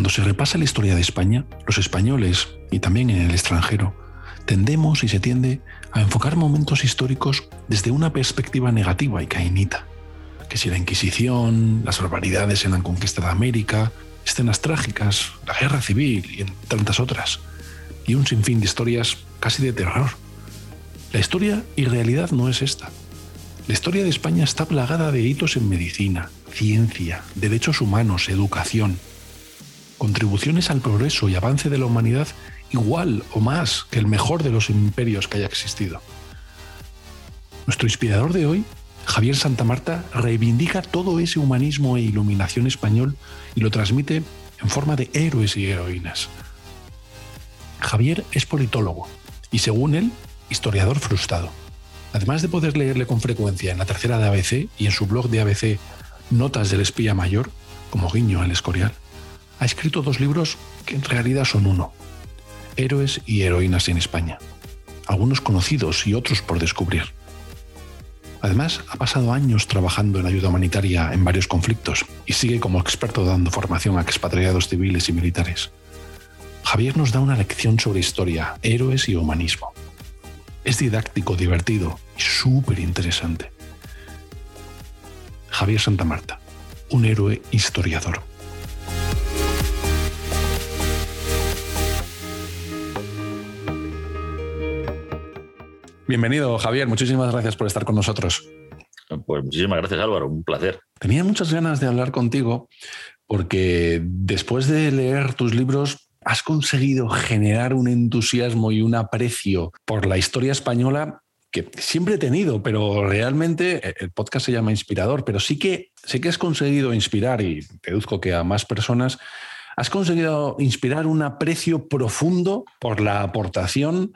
Cuando se repasa la historia de España, los españoles, y también en el extranjero, tendemos y se tiende a enfocar momentos históricos desde una perspectiva negativa y cainita. Que si la Inquisición, las barbaridades en la conquista de América, escenas trágicas, la guerra civil y en tantas otras. Y un sinfín de historias casi de terror. La historia y realidad no es esta. La historia de España está plagada de hitos en medicina, ciencia, derechos humanos, educación, contribuciones al progreso y avance de la humanidad igual o más que el mejor de los imperios que haya existido. Nuestro inspirador de hoy, Javier Santamarta, reivindica todo ese humanismo e iluminación español y lo transmite en forma de héroes y heroínas. Javier es politólogo y, según él, historiador frustrado. Además de poder leerle con frecuencia en la tercera de ABC y en su blog de ABC Notas del Espía Mayor, como guiño al Escorial, ha escrito dos libros que en realidad son uno, Héroes y Heroínas en España, algunos conocidos y otros por descubrir. Además, ha pasado años trabajando en ayuda humanitaria en varios conflictos y sigue como experto dando formación a expatriados civiles y militares. Javier nos da una lección sobre historia, héroes y humanismo. Es didáctico, divertido y súper interesante. Javier Santamarta, un héroe historiador. Bienvenido, Javier. Muchísimas gracias por estar con nosotros. Pues muchísimas gracias, Álvaro. Un placer. Tenía muchas ganas de hablar contigo porque después de leer tus libros has conseguido generar un entusiasmo y un aprecio por la historia española que siempre he tenido, pero realmente eh, el podcast se llama Inspirador, pero sí que, sí que has conseguido inspirar, y deduzco que a más personas, has conseguido inspirar un aprecio profundo por la aportación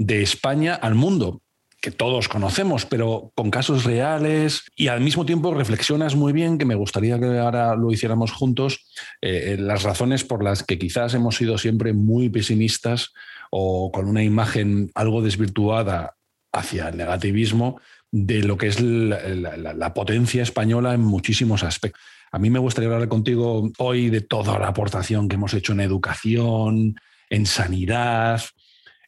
de España al mundo, que todos conocemos, pero con casos reales y al mismo tiempo reflexionas muy bien, que me gustaría que ahora lo hiciéramos juntos, eh, las razones por las que quizás hemos sido siempre muy pesimistas o con una imagen algo desvirtuada hacia el negativismo de lo que es la, la, la potencia española en muchísimos aspectos. A mí me gustaría hablar contigo hoy de toda la aportación que hemos hecho en educación, en sanidad,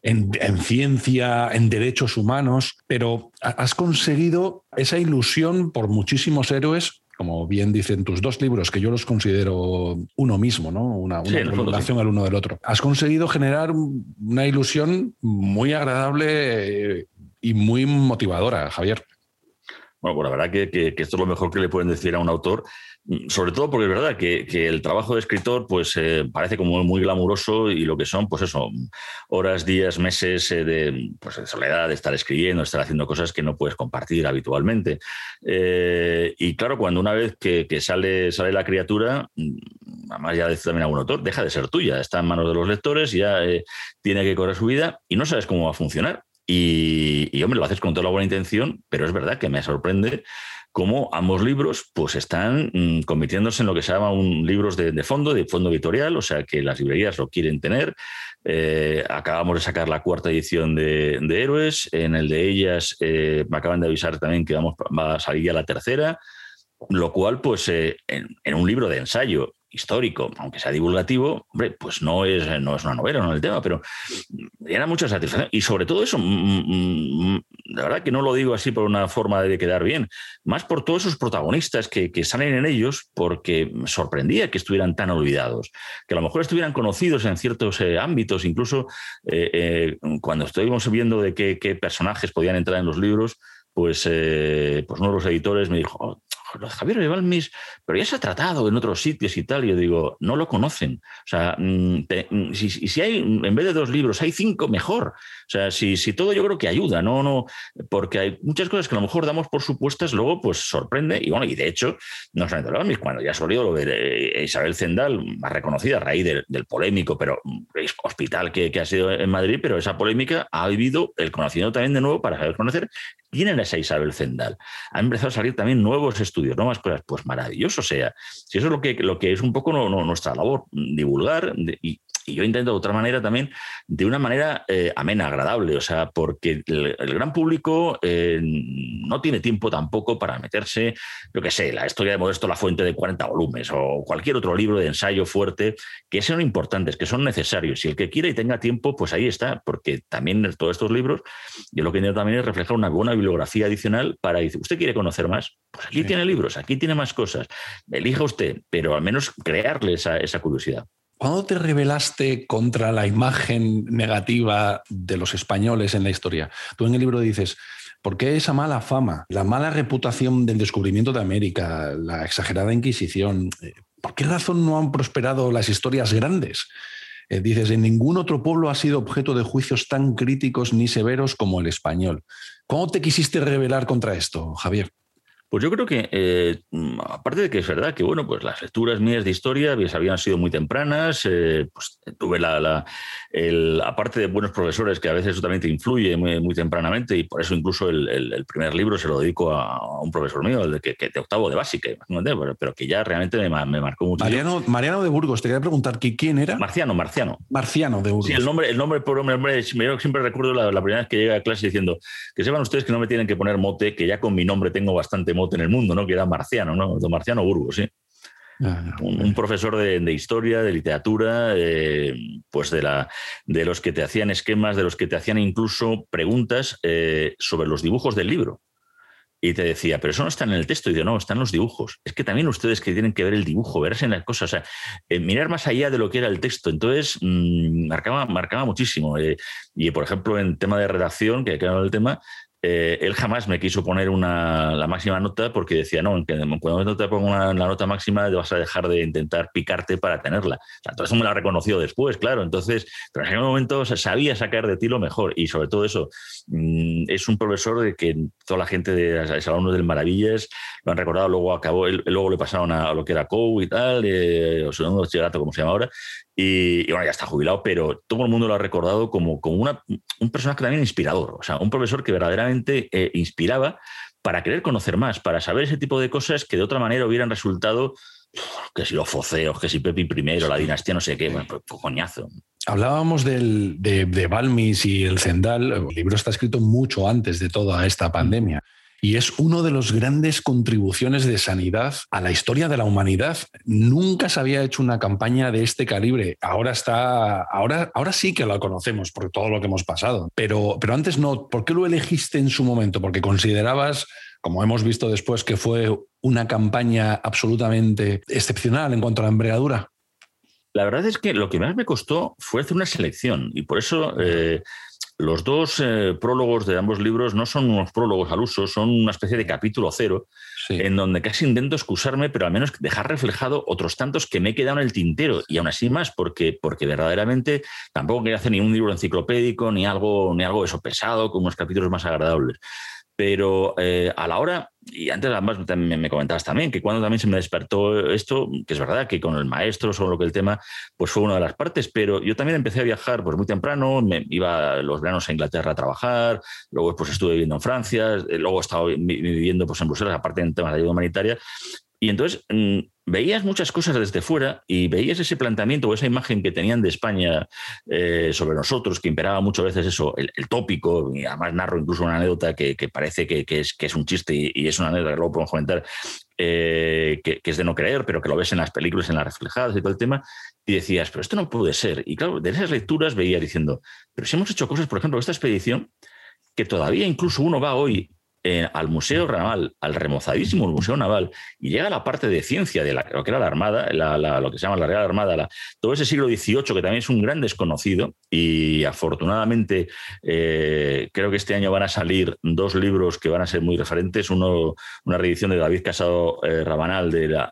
en, en, ciencia, en derechos humanos, pero has conseguido esa ilusión por muchísimos héroes, como bien dicen tus dos libros, que yo los considero uno mismo, ¿no? una, una sí, relación sí. al uno del otro. Has conseguido generar una ilusión muy agradable y muy motivadora, Javier. Bueno, pues la verdad que, que, que, esto es lo mejor que le pueden decir a un autor, sobre todo porque es verdad que, que el trabajo de escritor pues eh, parece como muy glamuroso y lo que son, pues eso, horas, días, meses eh, de, pues, soledad, de estar escribiendo, estar haciendo cosas que no puedes compartir habitualmente. Eh, y claro, cuando una vez que, sale, sale la criatura, además ya dice también algún autor, deja de ser tuya, está en manos de los lectores, ya tiene que correr su vida y no sabes cómo va a funcionar. Y, y, hombre, lo haces con toda la buena intención, pero es verdad que me sorprende cómo ambos libros pues, están mm, convirtiéndose en lo que se llama un libros de, de, fondo, de fondo editorial, o sea que las librerías lo quieren tener. Eh, acabamos de sacar la cuarta edición de, de Héroes, en el de ellas eh, me acaban de avisar también que vamos, va a salir ya la tercera, lo cual pues eh, en, un libro de ensayo histórico, aunque sea divulgativo, pues no es, no es una novela, no es el tema, pero era mucha satisfacción. Y sobre todo eso, mm, la verdad que no lo digo así por una forma de quedar bien, más por todos esos protagonistas que, salen en ellos, porque me sorprendía que estuvieran tan olvidados, que a lo mejor estuvieran conocidos en ciertos eh, ámbitos, incluso eh, eh, cuando estuvimos viendo de qué, personajes podían entrar en los libros, pues, pues uno de los editores me dijo, oh, lo de Javier pero ya se ha tratado en otros sitios y tal. Y yo digo, no lo conocen. O sea, mm, mm, si, hay, en vez de dos libros, hay cinco, mejor. O sea, si, si todo yo creo que ayuda, ¿no? no Porque hay muchas cosas que a lo mejor damos por supuestas, luego pues sorprende. Y bueno, y de hecho, no solamente Balmis, cuando ya salió lo de eh, Isabel Zendal, más reconocida a raíz del, polémico, pero mm, hospital que, ha sido en Madrid, pero esa polémica ha vivido el conocimiento también de nuevo para saber conocer quién era esa Isabel Zendal. Han empezado a salir también nuevos estudios, nuevas cosas. Pues maravilloso. Sea, si eso es lo que, lo que es un poco nuestra labor, divulgar y, y yo intento de otra manera también, de una manera eh, amena, agradable, o sea, porque el, gran público eh, no tiene tiempo tampoco para meterse, yo qué sé, la historia de Modesto La Fuente de 40 volúmenes o cualquier otro libro de ensayo fuerte, que son importantes, que son necesarios. Y el que quiera y tenga tiempo, pues ahí está, porque también todos estos libros, yo lo que intento también es reflejar una buena bibliografía adicional para, decir, ¿usted quiere conocer más? Pues aquí tiene libros, aquí tiene más cosas. Elija usted, pero al menos crearle esa curiosidad. ¿Cuándo te rebelaste contra la imagen negativa de los españoles en la historia? Tú en el libro dices, ¿por qué esa mala fama, la mala reputación del descubrimiento de América, la exagerada Inquisición? Eh, ¿Por qué razón no han prosperado las historias grandes? Eh, dices, en ningún otro pueblo ha sido objeto de juicios tan críticos ni severos como el español. ¿Cómo te quisiste rebelar contra esto, Javier? Pues yo creo que, eh, mm, aparte de que es verdad que, bueno, pues las lecturas mías de historia habían sido muy tempranas, eh, pues tuve la, la el, aparte de buenos profesores, que a veces eso también te influye muy, tempranamente, y por eso incluso el, primer libro se lo dedico a, un profesor mío, el de, que, de octavo de básica, pero, que ya realmente me, marcó mucho. Mariano, Mariano, de Burgos, te quería preguntar, ¿quién era? Marciano, Marciano. Marciano de Burgos. Sí, el nombre, el nombre, por nombre, yo siempre recuerdo la, primera vez que llegué a clase diciendo que sepan ustedes que no me tienen que poner mote, que ya con mi nombre tengo bastante mote en el mundo, ¿no? Que era Marciano, ¿no? Don Marciano Burgos, sí. Ah, un, profesor de, historia, de literatura, eh, pues de, la, de los que te hacían esquemas, de los que te hacían incluso preguntas eh, sobre los dibujos del libro. Y te decía, pero eso no está en el texto. Y yo, no, están los dibujos. Es que también ustedes que tienen que ver el dibujo, verse en las cosas, o sea, eh, mirar más allá de lo que era el texto. Entonces, mm, marcaba, marcaba muchísimo. y, por ejemplo, en tema de redacción, que ha quedado el tema, eh, él jamás me quiso poner una, la máxima nota porque decía, no, cuando te pongo una, la nota máxima vas a dejar de intentar picarte para tenerla. O me lo ha reconocido después, claro. Entonces, pero en aquel momento sabía sacar de ti lo mejor y sobre todo eso, mm, es un profesor de que toda la gente de los alumnos del Maravillas lo han recordado, luego acabó, luego le pasaron a, lo que era COU y tal, eh, o segundo bachillerato, como se llama ahora, y, bueno, ya está jubilado, pero todo el mundo lo ha recordado como, como una, un personaje también inspirador, o sea, un profesor que verdaderamente eh, inspiraba para querer conocer más, para saber ese tipo de cosas que de otra manera hubieran resultado, que si los foceos, que si Pepi I, la dinastía, no sé qué, bueno, pues, pues, coñazo. Hablábamos del, de, de Balmis y el Zendal, el libro está escrito mucho antes de toda esta pandemia y es uno de los grandes contribuciones de sanidad a la historia de la humanidad. Nunca se había hecho una campaña de este calibre. Ahora está, ahora, ahora sí que lo conocemos por todo lo que hemos pasado, pero, pero antes no. ¿Por qué lo elegiste en su momento? Porque considerabas como hemos visto después, que fue una campaña absolutamente excepcional en cuanto a la envergadura? La verdad es que lo que más me costó fue hacer una selección y por eso eh, los dos eh, prólogos de ambos libros no son unos prólogos al uso, son una especie de capítulo cero, en donde casi intento excusarme, pero al menos dejar reflejado otros tantos que me he quedado en el tintero, y aún así más, porque, porque verdaderamente tampoco quería hacer ni un libro enciclopédico, ni algo, ni algo eso pesado, con unos capítulos más agradables. Pero eh, a la hora, y antes además me comentabas también, que cuando también se me despertó esto, que es verdad que con el maestro, sobre lo que el tema, pues fue una de las partes, pero yo también empecé a viajar pues muy temprano, me iba los veranos a Inglaterra a trabajar, luego pues estuve viviendo en Francia, eh, luego he estado viviendo pues en Bruselas, aparte en temas de ayuda humanitaria, y entonces mm, veías muchas cosas desde fuera y veías ese planteamiento o esa imagen que tenían de España eh, sobre nosotros, que imperaba muchas veces eso, el, tópico, y además narro incluso una anécdota que, parece que, es, que es un chiste y, es una anécdota que luego podemos comentar, eh, que, es de no creer, pero que lo ves en las películas, en las reflejadas y todo el tema, y decías, pero esto no puede ser. Y claro, de esas lecturas veía diciendo, pero si hemos hecho cosas, por ejemplo, esta expedición, que todavía incluso uno va hoy eh, al Museo Naval, al remozadísimo Museo Naval, y llega la parte de ciencia de lo que era la Armada, lo que se llama la Real Armada, todo ese siglo XVIII que también es un gran desconocido, y afortunadamente eh, creo que este año van a salir dos libros que van a ser muy referentes, uno una reedición de David Casado eh, Rabanal de la,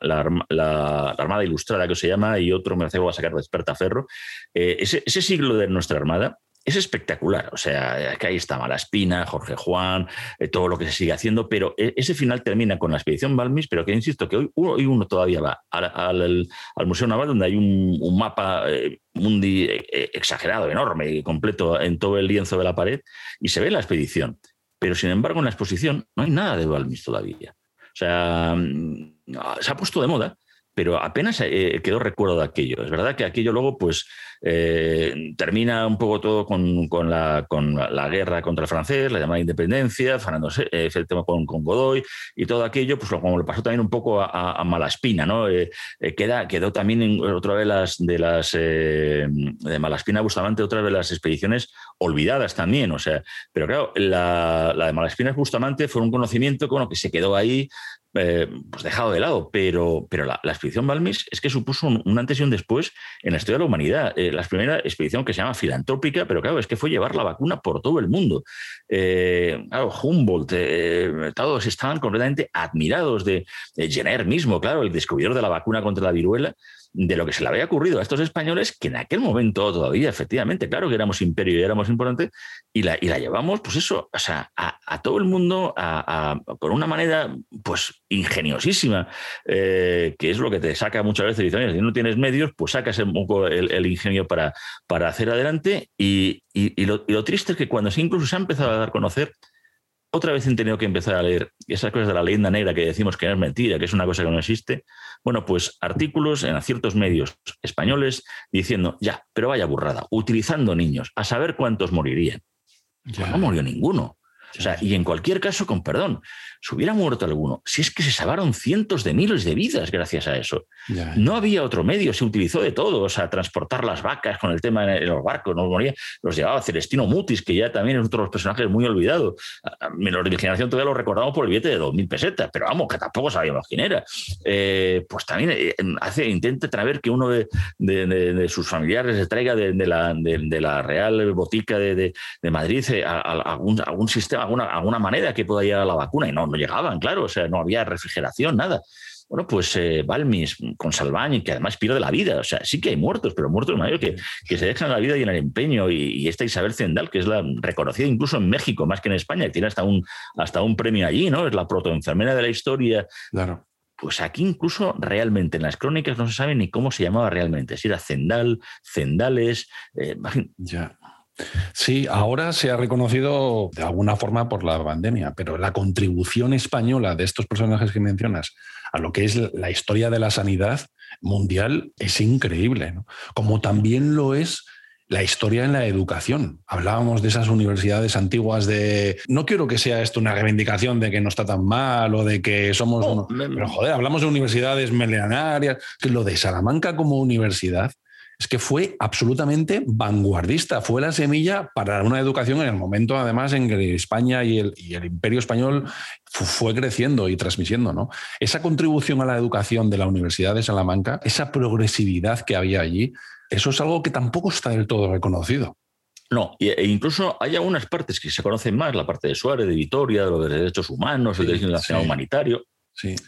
Armada Ilustrada que se llama, y otro me hace que va a sacar de Experta Ferro. ese siglo de nuestra Armada es espectacular. O sea, que ahí está Malaspina, Jorge Juan, eh, todo lo que se sigue haciendo, pero e, ese final termina con la expedición Balmis, pero que insisto que hoy uno, todavía va al, Museo Naval, donde hay un, mapa eh, mundi eh, exagerado, enorme completo en todo el lienzo de la pared, y se ve la expedición. Pero sin embargo, en la exposición no hay nada de Balmis todavía. O sea, mm, se ha puesto de moda, pero apenas quedó recuerdo de aquello. Es verdad que aquello luego, pues, eh, termina un poco todo con, la, guerra contra el francés, la llamada independencia, Fernando, eh, el tema con, Godoy y todo aquello, pues como le pasó también un poco a, Malaspina, ¿no? Eh, queda, quedó también otra de las de las de Malaspina Bustamante, otra de las expediciones olvidadas también, o sea, pero claro, la, de Malaspina Bustamante fue un conocimiento que se quedó ahí eh, pues dejado de lado, pero, pero la, expedición Balmis es que supuso un, antes y un después en la historia de la humanidad. Eh, la primera expedición que se llama filantrópica, pero claro, es que fue llevar la vacuna por todo el mundo. Eh, claro, Humboldt, todos estaban completamente admirados de, de Jenner mismo, claro, el descubridor de la vacuna contra la viruela de lo que se le había ocurrido a estos españoles, que en aquel momento todavía, efectivamente, claro que éramos imperio y éramos importantes, y la, y la llevamos, pues eso, o sea, a, todo el mundo por una manera, pues, ingeniosísima, eh, que es lo que te saca muchas veces, dicen, si no tienes medios, pues sacas un poco el, ingenio para, para hacer adelante, y, lo, y, lo, triste es que cuando incluso se ha empezado a dar a conocer, otra vez he tenido que empezar a leer esas cosas de la leyenda negra que decimos que no es mentira, que es una cosa que no existe. Bueno, pues artículos en ciertos medios españoles diciendo, ya, pero vaya burrada, utilizando niños, a saber cuántos morirían. Pues no murió ninguno. O sea, y en cualquier caso, con perdón, si hubiera muerto alguno, si es que se salvaron cientos de miles de vidas gracias a eso. No había otro medio, se utilizó de todo, o sea, transportar las vacas con el tema en los barcos, no moría, los llevaba Celestino Mutis, que ya también es otro de los personajes muy olvidados. Menor de generación todavía lo recordamos por el billete de 2.000 pesetas, pero vamos, que tampoco sabíamos quién era. Eh, pues también eh, hace, intenta traer que uno de, sus familiares se traiga de, la, de, la Real Botica de, Madrid eh, algún, algún sistema, alguna, alguna manera que pueda llegar a la vacuna, y no, no llegaban, claro, o sea, no había refrigeración, nada. Bueno, pues eh, Balmis con Salvañi, que además pierde la vida, o sea, sí que hay muertos, pero muertos mayores que, que se dejan la vida y en el empeño, y, esta Isabel Zendal, que es la reconocida incluso en México, más que en España, que tiene hasta un, hasta un premio allí, ¿no? Es la protoenfermera de la historia. Claro. Pues aquí incluso realmente en las crónicas no se sabe ni cómo se llamaba realmente, si era Zendal, Zendales, eh, ya. Sí, ahora se ha reconocido de alguna forma por la pandemia, pero la contribución española de estos personajes que mencionas a lo que es la historia de la sanidad mundial es increíble, como también lo es la historia en la educación. Hablábamos de esas universidades antiguas de... No quiero que sea esto una reivindicación de que no está tan mal o de que somos... Pero joder, hablamos de universidades milenarias. Que lo de Salamanca como universidad es que fue absolutamente vanguardista, fue la semilla para una educación en el momento, además, en que España y el, imperio español fue creciendo y transmitiendo. ¿no? Esa contribución a la educación de la Universidad de Salamanca, esa progresividad que había allí, eso es algo que tampoco está del todo reconocido. No, e incluso hay algunas partes que se conocen más, la parte de Suárez, de Vitoria, de los derechos humanos, el derecho nacional humanitario,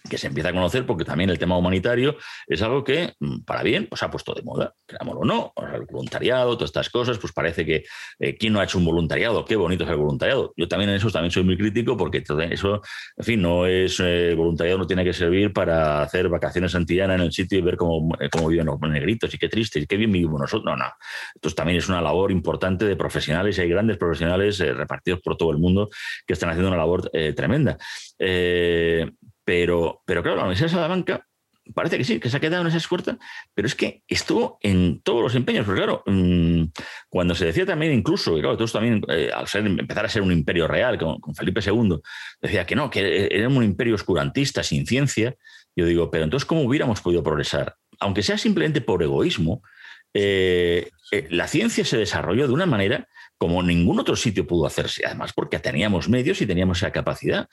que se empieza a conocer porque también el tema humanitario es algo que, mm, para bien, pues ha puesto de moda, querámoslo o no, el voluntariado, todas estas cosas, pues parece que eh, ¿quién no ha hecho un voluntariado? Qué bonito es el voluntariado. Yo también en eso también soy muy crítico porque eso, en fin, no es eh, voluntariado, no tiene que servir para hacer vacaciones antillanas en el sitio y ver cómo, eh, cómo viven los negritos y qué triste y qué bien vivimos nosotros. No, no. Entonces también es una labor importante de profesionales y hay grandes profesionales repartidos por todo el mundo que están haciendo una labor tremenda. Pero, pero claro, la Universidad de Salamanca parece que sí, que se ha quedado en esa esfuerzo, pero es que estuvo en todos los empeños, porque claro, mm, cuando se decía también incluso, claro, todos también, eh, al ser, empezar a ser un imperio real con, Felipe II, decía que no, que era un imperio oscurantista, sin ciencia, yo digo, pero entonces, ¿cómo hubiéramos podido progresar? Aunque sea simplemente por egoísmo, eh, eh, la ciencia se desarrolló de una manera como ningún otro sitio pudo hacerse, además porque teníamos medios y teníamos esa capacidad.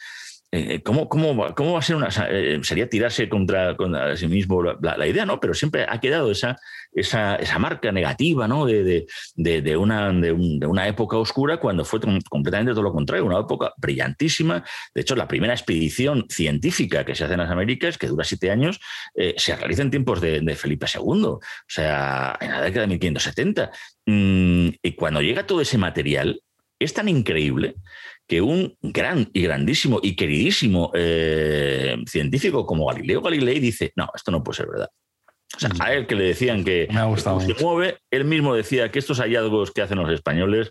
Eh, ¿cómo, cómo, cómo, va a ser una... Eh, sería tirarse contra, sí mismo la, idea, ¿no? Pero siempre ha quedado esa, esa, esa marca negativa, ¿no? De, de, de, una, de, una, época oscura cuando fue completamente todo lo contrario, una época brillantísima. De hecho, la primera expedición científica que se hace en las Américas, que dura siete años, eh, se realiza en tiempos de, Felipe II, o sea, en la década de 1570. Mm, y cuando llega todo ese material, es tan increíble que un gran y grandísimo y queridísimo eh, científico como Galileo Galilei dice, no, esto no puede ser verdad. O sea, a él que le decían que se mueve, él mismo decía que estos hallazgos que hacen los españoles,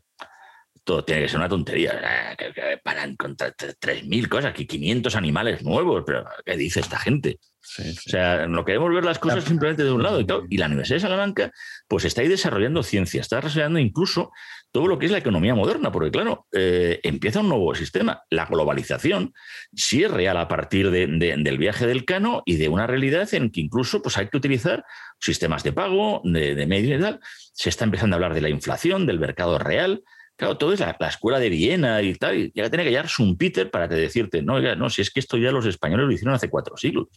todo tiene que ser una tontería. Que, paran contra 3.000 cosas, que 500 animales nuevos, pero ¿qué dice esta gente? O sea, no queremos ver las cosas simplemente de un lado. Y, la Universidad de Salamanca, pues está ahí desarrollando ciencia, está desarrollando incluso todo lo que es la economía moderna, porque claro, eh, empieza un nuevo sistema. La globalización sí es real a partir del viaje del cano y de una realidad en que incluso pues, hay que utilizar sistemas de pago, de, de medios y tal. Se está empezando a hablar de la inflación, del mercado real. Claro, todo es la, escuela de Viena y tal. Y ya tiene que llegar Peter para decirte, no, no, si es que esto ya los españoles lo hicieron hace cuatro siglos.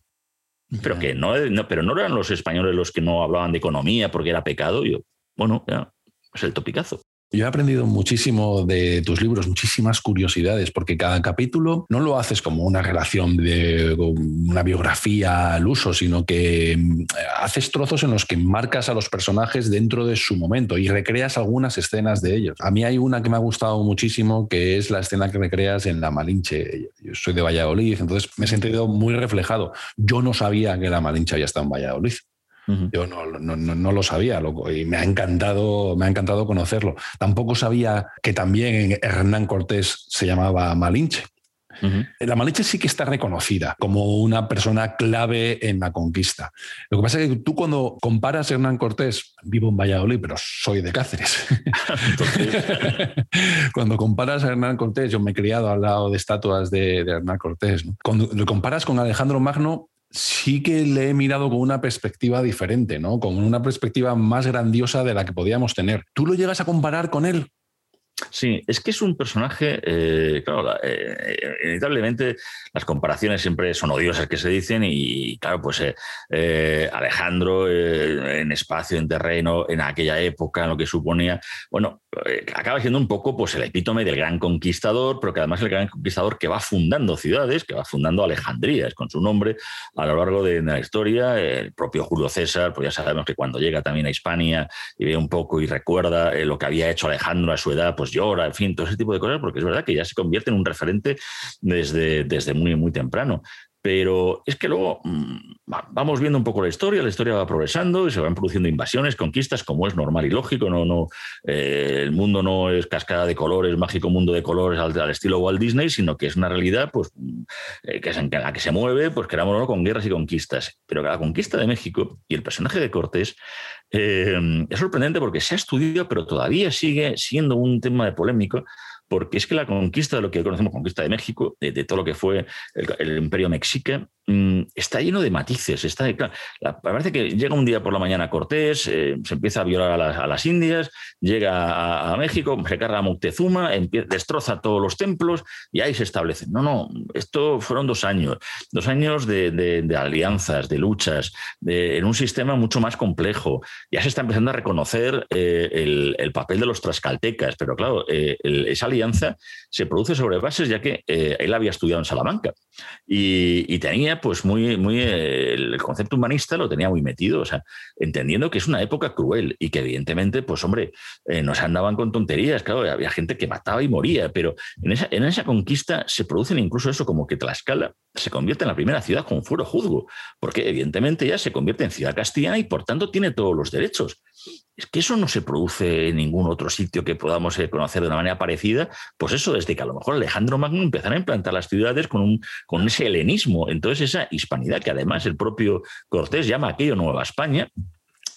Pero que no, pero no eran los españoles los que no hablaban de economía porque era pecado. Yo, bueno, ya, es el topicazo. Yo he aprendido muchísimo de tus libros, muchísimas curiosidades, porque cada capítulo no lo haces como una relación de una biografía al uso, sino que mm, haces trozos en los que marcas a los personajes dentro de su momento y recreas algunas escenas de ellos. A mí hay una que me ha gustado muchísimo, que es la escena que recreas en La Malinche. Yo soy de Valladolid, entonces me he sentido muy reflejado. Yo no sabía que La Malinche había estado en Valladolid. Yo no, no, lo sabía loco, y me ha, encantado, me ha encantado conocerlo. Tampoco sabía que también Hernán Cortés se llamaba Malinche. La Malinche sí que está reconocida como una persona clave en la conquista. Lo que pasa es que tú cuando comparas a Hernán Cortés, vivo en Valladolid, pero soy de Cáceres. cuando comparas a Hernán Cortés, yo me he criado al lado de estatuas de, Hernán Cortés. Cuando lo comparas con Alejandro Magno, sí que le he mirado con una perspectiva diferente, ¿no? Con una perspectiva más grandiosa de la que podíamos tener. ¿Tú lo llegas a comparar con él? Sí, es que es un personaje, eh, claro, eh, inevitablemente las comparaciones siempre son odiosas que se dicen y claro, pues eh, Alejandro en espacio, en terreno, en aquella época, en lo que suponía, bueno, acaba siendo un poco pues el epítome del gran conquistador, pero que además el gran conquistador que va fundando ciudades, que va fundando Alejandrías con su nombre a lo largo de, la historia, el propio Julio César, pues ya sabemos que cuando llega también a Hispania y ve un poco y recuerda lo que había hecho Alejandro a su edad, pues llora, en fin, todo ese tipo de cosas, porque es verdad que ya se convierte en un referente desde, desde muy, muy temprano. Pero es que luego mm, vamos viendo un poco la historia, la historia va progresando y se van produciendo invasiones, conquistas, como es normal y lógico. No, no, eh, el mundo no es cascada de colores, mágico mundo de colores al, estilo Walt Disney, sino que es una realidad pues, eh, que es en la que se mueve, pues con guerras y conquistas. Pero la conquista de México y el personaje de Cortés eh, es sorprendente porque se ha estudiado, pero todavía sigue siendo un tema de polémico, porque es que la conquista de lo que conocemos conquista de México, de, todo lo que fue el, imperio mexica, mm, está lleno de matices. Está, parece que llega un día por la mañana Cortés, eh, se empieza a violar a, las Indias, llega a, México, se carga a Moctezuma, destroza todos los templos y ahí se establece. No, no, esto fueron dos años, dos años de, alianzas, de luchas, en un sistema mucho más complejo. Ya se está empezando a reconocer eh, el, papel de los trascaltecas, pero claro, eh, esa alianza se produce sobre bases, ya que eh, él había estudiado en Salamanca. Y, tenía pues muy, muy eh, el concepto humanista lo tenía muy metido, o sea, entendiendo que es una época cruel y que evidentemente, pues hombre, eh, no se andaban con tonterías, claro, había gente que mataba y moría, pero en esa, en esa conquista se producen incluso eso como que Tlaxcala se convierte en la primera ciudad con fuero juzgo, porque evidentemente ya se convierte en ciudad castellana y por tanto tiene todos los derechos. Es que eso no se produce en ningún otro sitio que podamos eh, conocer de una manera parecida. Pues eso, desde que a lo mejor Alejandro Magno empezara a implantar las ciudades con, un, con ese helenismo, entonces esa hispanidad que además el propio Cortés llama aquello Nueva España,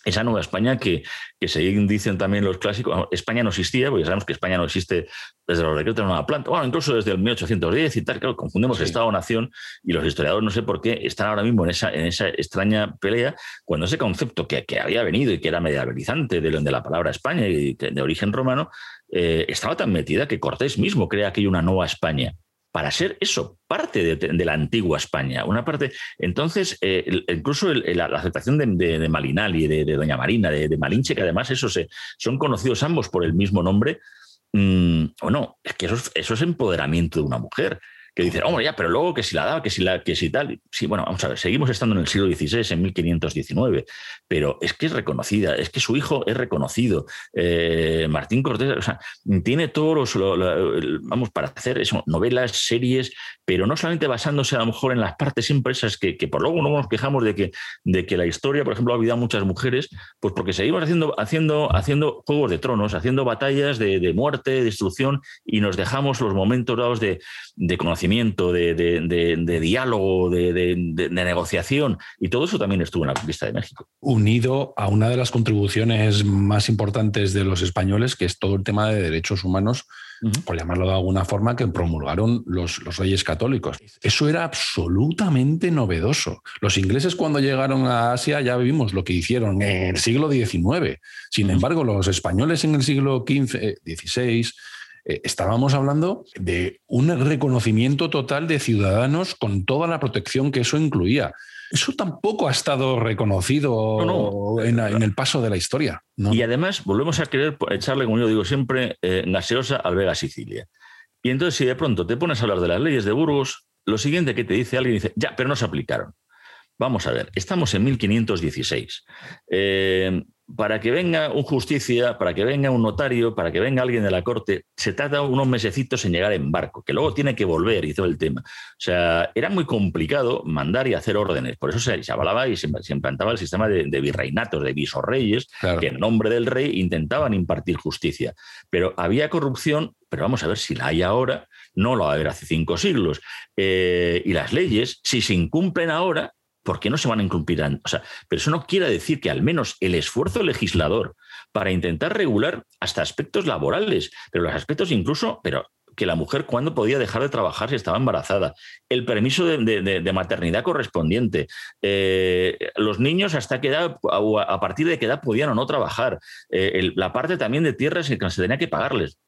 esa nueva España que, que se dicen también los clásicos. España no existía, porque sabemos que España no existe desde los decretos de la nueva planta, bueno, incluso desde el 1810 y tal, claro, confundemos Estado-nación y los historiadores no sé por qué están ahora mismo en esa, en esa extraña pelea, cuando ese concepto que, que había venido y que era mediabilizante de, de la palabra España y de origen romano, eh, estaba tan metida que Cortés mismo crea que hay una nueva España para ser eso, parte de, la antigua España. Una parte. Entonces, eh, incluso la, aceptación de, de, Malinali, de, Doña Marina, de, Malinche, que además eso son conocidos ambos por el mismo nombre. Mm, bueno, es que eso es empoderamiento de una mujer que dicen, hombre, ya, pero luego que si la daba, que si, la, que si tal. Sí, bueno, vamos a ver, seguimos estando en el siglo XVI, en 1519, pero es que es reconocida, es que su hijo es reconocido. Eh, Martín Cortés, o sea, tiene todos los, vamos, para hacer eso, novelas, series, pero no solamente basándose a lo mejor en las partes impresas, que, que por luego no nos quejamos de que, de que la historia, por ejemplo, ha a muchas mujeres, pues porque seguimos haciendo, haciendo, haciendo juegos de tronos, haciendo batallas de, de muerte, de destrucción, y nos dejamos los momentos dados de, de conocimiento de, diálogo, de, negociación, y todo eso también estuvo en la conquista de México. Unido a una de las contribuciones más importantes de los españoles, que es todo el tema de derechos humanos, por llamarlo de alguna forma, que promulgaron los, los reyes católicos. Eso era absolutamente novedoso. Los ingleses cuando llegaron a Asia ya vimos lo que hicieron en el siglo XIX. Sin embargo, los españoles en el siglo XV, XVI, eh, estábamos hablando de un reconocimiento total de ciudadanos con toda la protección que eso incluía. Eso tampoco ha estado reconocido En, el paso de la historia. Y además volvemos a querer echarle, como yo digo siempre, eh, gaseosa al Vega Sicilia. Y entonces si de pronto te pones a hablar de las leyes de Burgos, lo siguiente que te dice alguien dice, ya, pero no se aplicaron. Vamos a ver, estamos en 1516 para que venga un justicia, para que venga un notario, para que venga alguien de la corte, se tarda unos mesecitos en llegar en barco, que luego tiene que volver y todo el tema. O sea, era muy complicado mandar y hacer órdenes. Por eso se, avalaba y se, implantaba el sistema de, virreinatos, de visorreyes, que en nombre del rey intentaban impartir justicia. Pero había corrupción, pero vamos a ver si la hay ahora, no lo va a haber hace cinco siglos. Eh, y las leyes, si se incumplen ahora, ¿por qué no se van a incumplir? O sea, pero eso no quiere decir que al menos el esfuerzo legislador para intentar regular hasta aspectos laborales, pero los aspectos incluso, pero que la mujer cuándo podía dejar de trabajar si estaba embarazada, el permiso de, maternidad correspondiente, eh, los niños hasta qué edad, a partir de qué edad podían o no trabajar, eh, la parte también de tierras que se tenía que pagarles.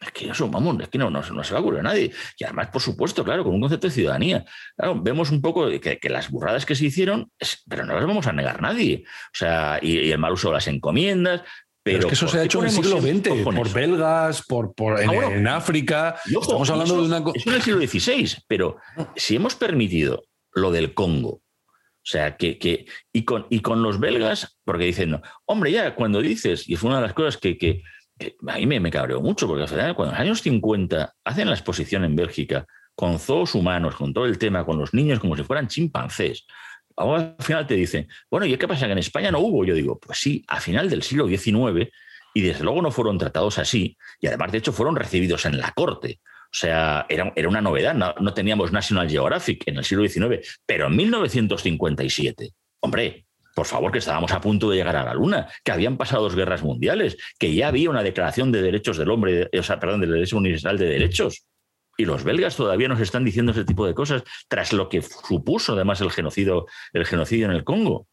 Es que eso, vamos, es que no, no, se va a ocurrir a nadie. Y además, por supuesto, claro, con un concepto de ciudadanía. Claro, vemos un poco que, las burradas que se hicieron, pero no las vamos a negar nadie. O sea, y, el mal uso de las encomiendas, pero, es que eso se ha hecho en el siglo XX, por belgas, por, por en, ah, África. Estamos hablando de una. Eso en el siglo XVI, pero si hemos permitido lo del Congo, o sea, que, que y, con, y con los belgas, porque dicen, no, hombre, ya cuando dices, y fue una de las cosas que, que a mí me, me cabreó mucho, porque cuando en los años 50 hacen la exposición en Bélgica con zoos humanos, con todo el tema, con los niños como si fueran chimpancés, al final te dicen, bueno, ¿y qué pasa? Que en España no hubo. Yo digo, pues sí, a final del siglo XIX, y desde luego no fueron tratados así, y además, de hecho, fueron recibidos en la corte. O sea, era, era una novedad, no, no, teníamos National Geographic en el siglo XIX, pero en 1957, hombre, por favor, que estábamos a punto de llegar a la Luna, que habían pasado dos guerras mundiales, que ya había una declaración de derechos del hombre, o sea, perdón, del derecho universal de derechos. Y los belgas todavía nos están diciendo ese tipo de cosas, tras lo que supuso además el genocidio, el genocidio en el Congo.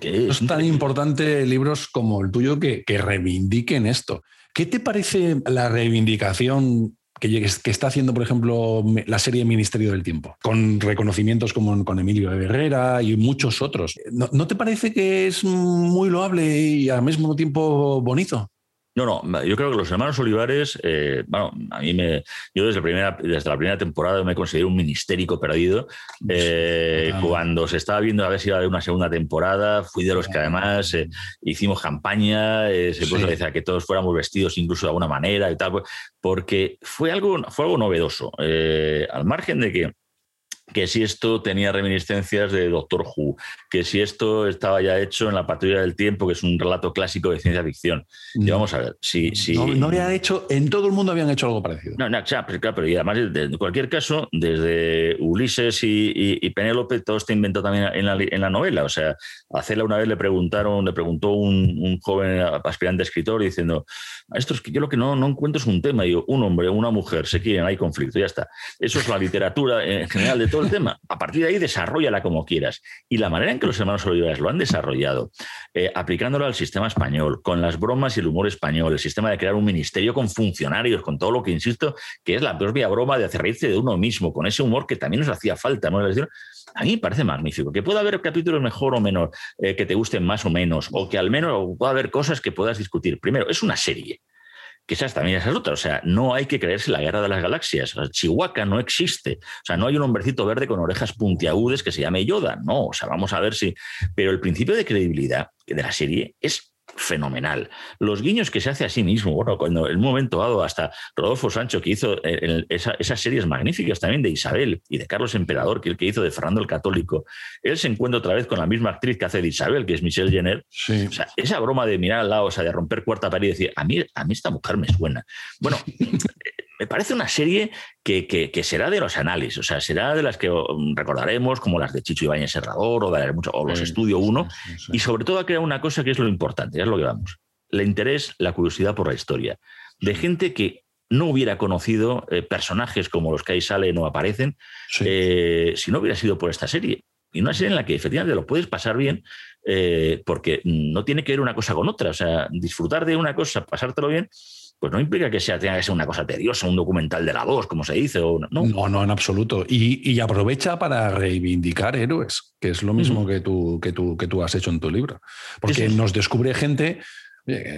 Es, tan importante libros como el tuyo que, que reivindiquen esto. ¿Qué te parece la reivindicación que, está haciendo, por ejemplo, la serie Ministerio del Tiempo, con reconocimientos como con Emilio Herrera y muchos otros. ¿No, te parece que es muy loable y al mismo tiempo bonito? No, no, yo creo que los hermanos Olivares, eh, bueno, a mí me. Yo desde, primera, desde la primera temporada me considero un ministérico perdido. Eh, cuando se estaba viendo a ver si iba a haber una segunda temporada, fui de los que además eh, hicimos campaña, se puso a que todos fuéramos vestidos incluso de alguna manera y tal, porque fue algo, fue algo novedoso. al margen de que que si esto tenía reminiscencias de Doctor Who, que si esto estaba ya hecho en La Patrulla del Tiempo, que es un relato clásico de ciencia ficción. Y mm. vamos a ver, si... si no, no, habían hecho, en todo el mundo habían hecho algo parecido. No, no, claro, pero y además, en cualquier caso, desde Ulises y, Penélope, todo está inventado también en la, en la, novela. O sea, a Cela una vez le preguntaron, le preguntó un, joven aspirante escritor diciendo, esto es que yo lo que no, no encuentro es un tema. Y yo, un hombre, una mujer, se quieren, hay conflicto, ya está. Eso es la literatura en general de todo el tema. A partir de ahí, desarrollala como quieras. Y la manera en que los hermanos Olivares lo han desarrollado, eh, aplicándolo al sistema español, con las bromas y el humor español, el sistema de crear un ministerio con funcionarios, con todo lo que, insisto, que es la propia broma de hacer reírse de uno mismo, con ese humor que también nos hacía falta. ¿no? A mí me parece magnífico. Que pueda haber capítulos mejor o menos, eh, que te gusten más o menos, o que al menos pueda haber cosas que puedas discutir. Primero, es una serie esas también esas otras. O sea, no hay que creerse la guerra de las galaxias. Chihuahua no existe. O sea, no hay un hombrecito verde con orejas puntiagudes que se llame Yoda. No, o sea, vamos a ver si. Pero el principio de credibilidad de la serie es fenomenal. Los guiños que se hace a sí mismo, bueno, cuando en un momento dado hasta Rodolfo Sancho, que hizo eh, esas series magníficas también de Isabel y de Carlos Emperador, que el que hizo de Fernando el Católico, él se encuentra otra vez con la misma actriz que hace de Isabel, que es Michelle Jenner. O sea, esa broma de mirar al lado, o sea, de romper cuarta pared y decir, a mí, a mí esta mujer me suena. Bueno, me parece una serie que, será de los análisis, o sea, será de las que mm, recordaremos, como las de Chicho Ibáñez Serrador o, de, o los Estudio 1, y sobre todo ha creado una cosa que es lo importante, es lo que vamos, el interés, la curiosidad por la historia, de gente que no hubiera conocido eh, personajes como los que ahí salen o aparecen eh, si no hubiera sido por esta serie. Y una serie en la que efectivamente lo puedes pasar bien eh, porque no tiene que ver una cosa con otra. O sea, disfrutar de una cosa, pasártelo bien, pues no implica que sea, tenga que ser una cosa tediosa, un documental de la voz, como se dice. O, no. no, no, en absoluto. Y, aprovecha para reivindicar héroes, que es lo mismo que, tú, que, tú, que tú has hecho en tu libro. Porque nos descubre gente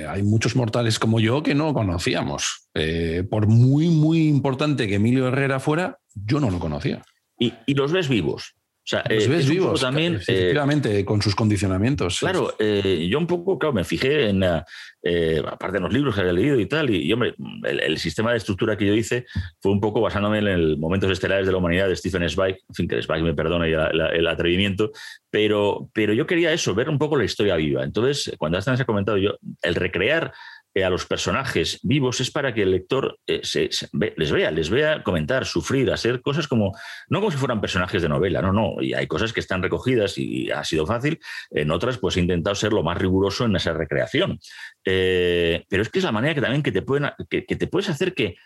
hay muchos mortales como yo que no conocíamos. Eh, por muy, muy importante que Emilio Herrera fuera, yo no lo conocía. Y, y los ves vivos. O sea, los eh, ves vivos también. Eh, efectivamente, con sus condicionamientos. Claro, eh, yo un poco, claro, me fijé en, aparte de los libros que había leído y tal, y, hombre, el, sistema de estructura que yo hice fue un poco basándome en el Momentos Estelares de la Humanidad de Stephen Zweig, en fin, que Zweig me perdone el atrevimiento, pero, pero yo quería eso, ver un poco la historia viva. Entonces, cuando hasta se ha comentado yo, el recrear a los personajes vivos es para que el lector eh, les vea, les vea comentar, sufrir, hacer cosas como, no como si fueran personajes de novela, no, no, y hay cosas que están recogidas y ha sido fácil, en otras pues he intentado ser lo más riguroso en esa recreación. Eh, pero es que es la manera que también que te, pueden, que te puedes hacer que,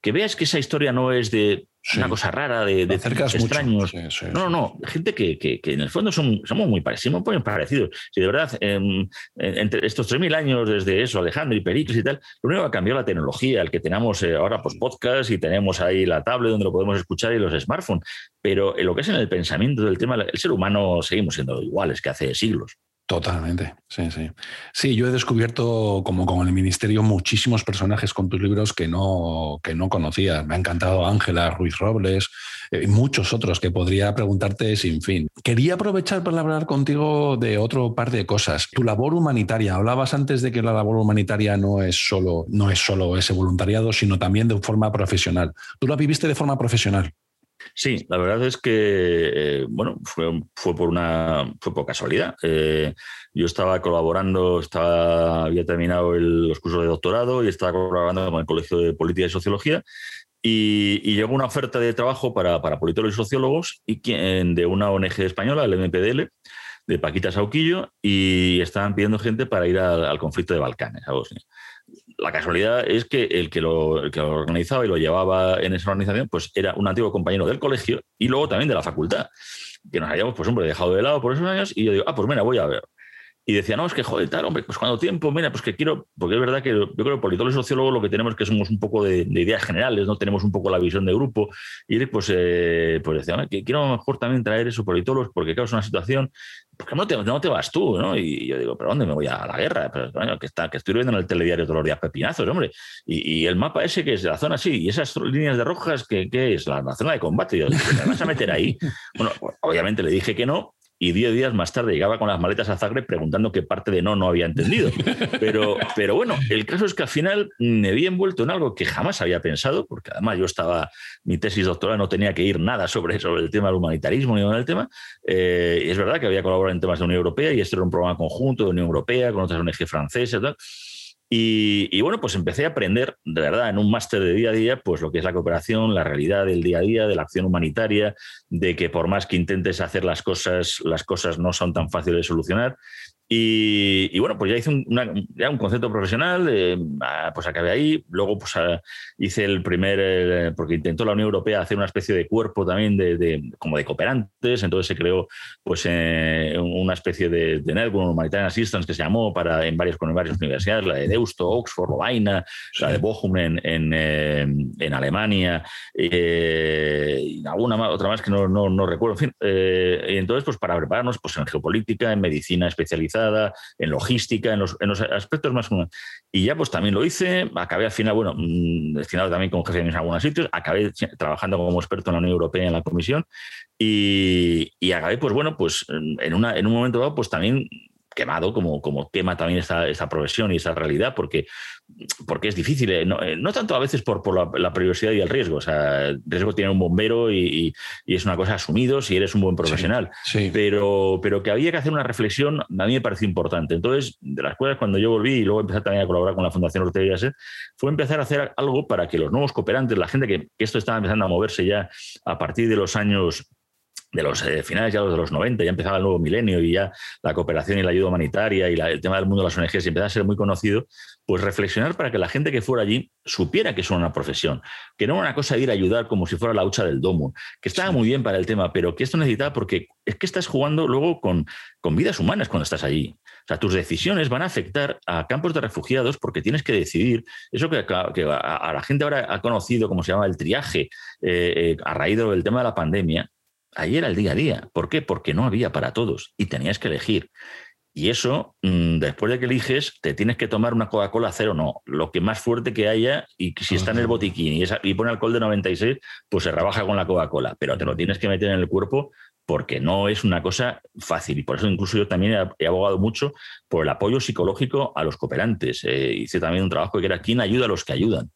que veas que esa historia no es de una cosa rara, de, de extraños. no, no, no. Gente que, que, en el fondo son, somos muy parecidos, muy parecidos. Si de verdad, em, entre estos 3.000 años desde eso, Alejandro y Pericles y tal, lo único que ha cambiado la tecnología, el que tenemos eh, ahora pues, podcast y tenemos ahí la tablet donde lo podemos escuchar y los smartphones. Pero en lo que es en el pensamiento del tema, el ser humano seguimos siendo iguales que hace siglos. Totalmente, sí, sí. Sí, yo he descubierto, como con el Ministerio, muchísimos personajes con tus libros que no, que no conocía. Me ha encantado Ángela Ruiz Robles eh, y muchos otros que podría preguntarte sin fin. Quería aprovechar para hablar contigo de otro par de cosas. Tu labor humanitaria. Hablabas antes de que la labor humanitaria no es solo, no es solo ese voluntariado, sino también de forma profesional. ¿Tú la viviste de forma profesional? Sí, la verdad es que, eh, bueno, fue, por una, fue por casualidad. Eh, yo estaba colaborando, estaba, había terminado los cursos de doctorado y estaba colaborando con el Colegio de Política y Sociología y, llegó una oferta de trabajo para, para politólogos y sociólogos y de una ONG española, el MPDL, de Paquita Sauquillo, y estaban pidiendo gente para ir al, al conflicto de Balcanes, a Bosnia la casualidad es que el que, lo, organizaba y lo llevaba en esa organización, pues era un antiguo compañero del colegio y luego también de la facultad, que nos habíamos, pues hombre, dejado de lado por esos años y yo digo, ah, pues mira, voy a ver. Y decía, no, es que joder, tal, hombre, pues cuando tiempo, mira, pues que quiero, porque es verdad que yo creo que politólogos y sociólogos lo que tenemos es que somos un poco de, ideas generales, no tenemos un poco la visión de grupo. Y pues, eh, pues decía, que quiero mejor también traer esos politólogos, porque claro, es una situación, porque no te, no te vas tú, ¿no? Y yo digo, ¿pero dónde me voy a la guerra? Pero, que, está, que estoy viendo en el telediario todos los días pepinazos, hombre. Y, el mapa ese que es de la zona así, y esas líneas de rojas, ¿qué, es? La, zona de combate. Yo, ¿me vas a meter ahí? Bueno, obviamente le dije que no, y diez días más tarde llegaba con las maletas a Zagreb preguntando qué parte de no no había entendido. Pero, pero bueno, el caso es que al final me vi envuelto en algo que jamás había pensado, porque además yo estaba, mi tesis doctoral no tenía que ir nada sobre, sobre el tema del humanitarismo ni nada del tema. Eh, es verdad que había colaborado en temas de Unión Europea y este era un programa conjunto de Unión Europea con otras ONG francesas. Tal. Y, bueno, pues empecé a aprender, de verdad, en un máster de día a día, pues lo que es la cooperación, la realidad del día a día, de la acción humanitaria, de que por más que intentes hacer las cosas, las cosas no son tan fáciles de solucionar. Y, bueno, pues ya hice un, ya un concepto profesional, eh, ah, pues acabé ahí. Luego pues ah, hice el primer, eh, porque intentó la Unión Europea hacer una especie de cuerpo también de, como de cooperantes, entonces se creó pues eh, una especie de, de Network Humanitarian Assistance que se llamó para, en, varias, con varias universidades, la de Deusto, Oxford, Lovaina, la de Bochum en, en, en Alemania, y alguna más, otra más que no, no, no recuerdo. En fin, y entonces pues para prepararnos pues en geopolítica, en medicina especializada, en logística, en los, aspectos más Y ya pues también lo hice, acabé al final, bueno, mm, destinado también con jefe en algunos sitios, acabé trabajando como experto en la Unión Europea en la comisión y, y acabé pues bueno, pues en, una, en un momento dado pues también quemado, como, como quema también esa, esa profesión y esa realidad, porque, porque es difícil, eh, no, eh, no, tanto a veces por, por la, la, privacidad y el riesgo, o sea, el riesgo tiene un bombero y, y, es una cosa asumido si eres un buen profesional, sí, Pero, pero que había que hacer una reflexión, a mí me pareció importante. Entonces, de las cosas, cuando yo volví y luego empecé también a colaborar con la Fundación Ortega y Gasset, fue empezar a hacer algo para que los nuevos cooperantes, la gente que, que esto estaba empezando a moverse ya a partir de los años de los eh, finales ya de los 90, ya empezaba el nuevo milenio y ya la cooperación y la ayuda humanitaria y la, el tema del mundo de las ONGs empezaba a ser muy conocido, pues reflexionar para que la gente que fuera allí supiera que es una profesión, que no era una cosa de ir a ayudar como si fuera la hucha del domo, que estaba muy bien para el tema, pero que esto necesitaba porque es que estás jugando luego con, con vidas humanas cuando estás allí. O sea, tus decisiones van a afectar a campos de refugiados porque tienes que decidir, eso que, que a, a, la gente ahora ha conocido como se llama el triaje eh, eh, a raíz del tema de la pandemia, Ahí era el día a día. ¿Por qué? Porque no había para todos y tenías que elegir. Y eso, mm, después de que eliges, te tienes que tomar una Coca-Cola cero, no, lo que más fuerte que haya, y si está en el botiquín y, y pone alcohol de 96, pues se rebaja con la Coca-Cola, pero te lo tienes que meter en el cuerpo porque no es una cosa fácil. Y por eso incluso yo también he abogado mucho por el apoyo psicológico a los cooperantes. Eh, hice también un trabajo que era quién ayuda a los que ayudan.